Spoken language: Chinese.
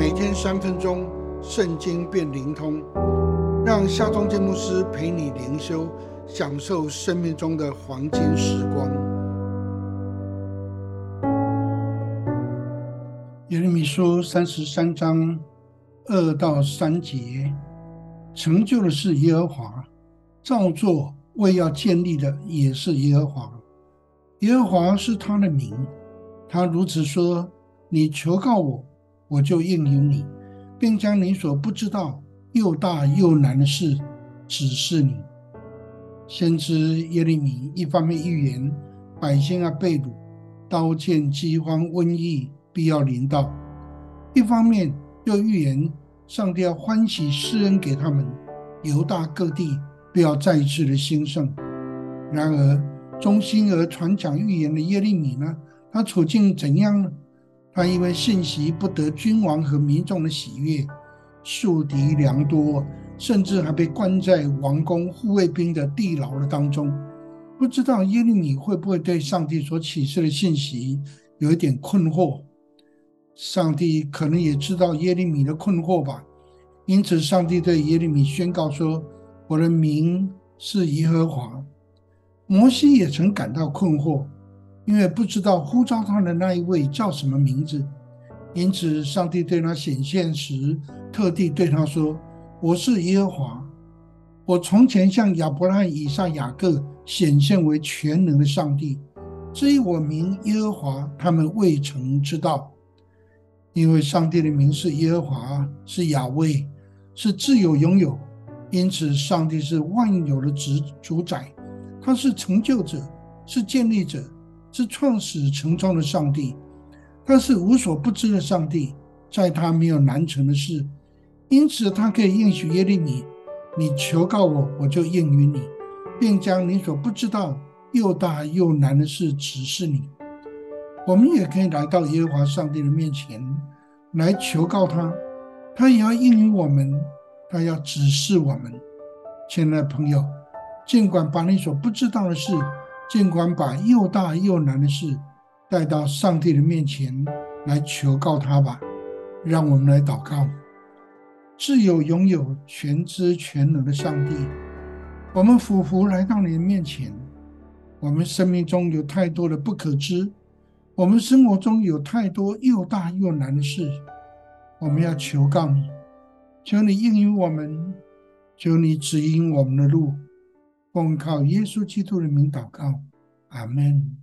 每天三分钟，圣经变灵通，让夏忠建牧师陪你灵修，享受生命中的黄金时光。耶利米书三十三章二到三节，成就的是耶和华，造作为要建立的也是耶和华。耶和华是他的名，他如此说：“你求告我，我就应允你，并将你所不知道又大又难的事指示你。”先知耶利米一方面预言百姓要被掳，刀剑、饥荒、瘟疫必要临到；一方面又预言上帝要欢喜施恩给他们，犹大各地必要再次的兴盛。然而，忠心而传讲预言的耶利米呢？他处境怎样呢？他因为信息不得君王和民众的喜悦，树敌良多，甚至还被关在王宫护卫兵的地牢的当中。不知道耶利米会不会对上帝所启示的信息有一点困惑？上帝可能也知道耶利米的困惑吧。因此，上帝对耶利米宣告说：“我的名是耶和华。”摩西也曾感到困惑，因为不知道呼召他的那一位叫什么名字。因此，上帝对他显现时，特地对他说：“我是耶和华。我从前向亚伯拉罕、以撒、雅各显现为全能的上帝。至于我名耶和华，他们未曾知道。因为上帝的名是耶和华，是亚威，是自有拥有。因此，上帝是万有的主主宰。”他是成就者，是建立者，是创始成终的上帝。他是无所不知的上帝，在他没有难成的事。因此，他可以应许耶利米：“你求告我，我就应允你，并将你所不知道又大又难的事指示你。”我们也可以来到耶和华上帝的面前来求告他，他也要应允我们，他要指示我们。亲爱的朋友。尽管把你所不知道的事，尽管把又大又难的事带到上帝的面前来求告他吧。让我们来祷告：自有拥有全知全能的上帝，我们俯伏来到你的面前。我们生命中有太多的不可知，我们生活中有太多又大又难的事，我们要求告你，求你应允我们，求你指引我们的路。奉靠耶稣基督人民祷告，阿门。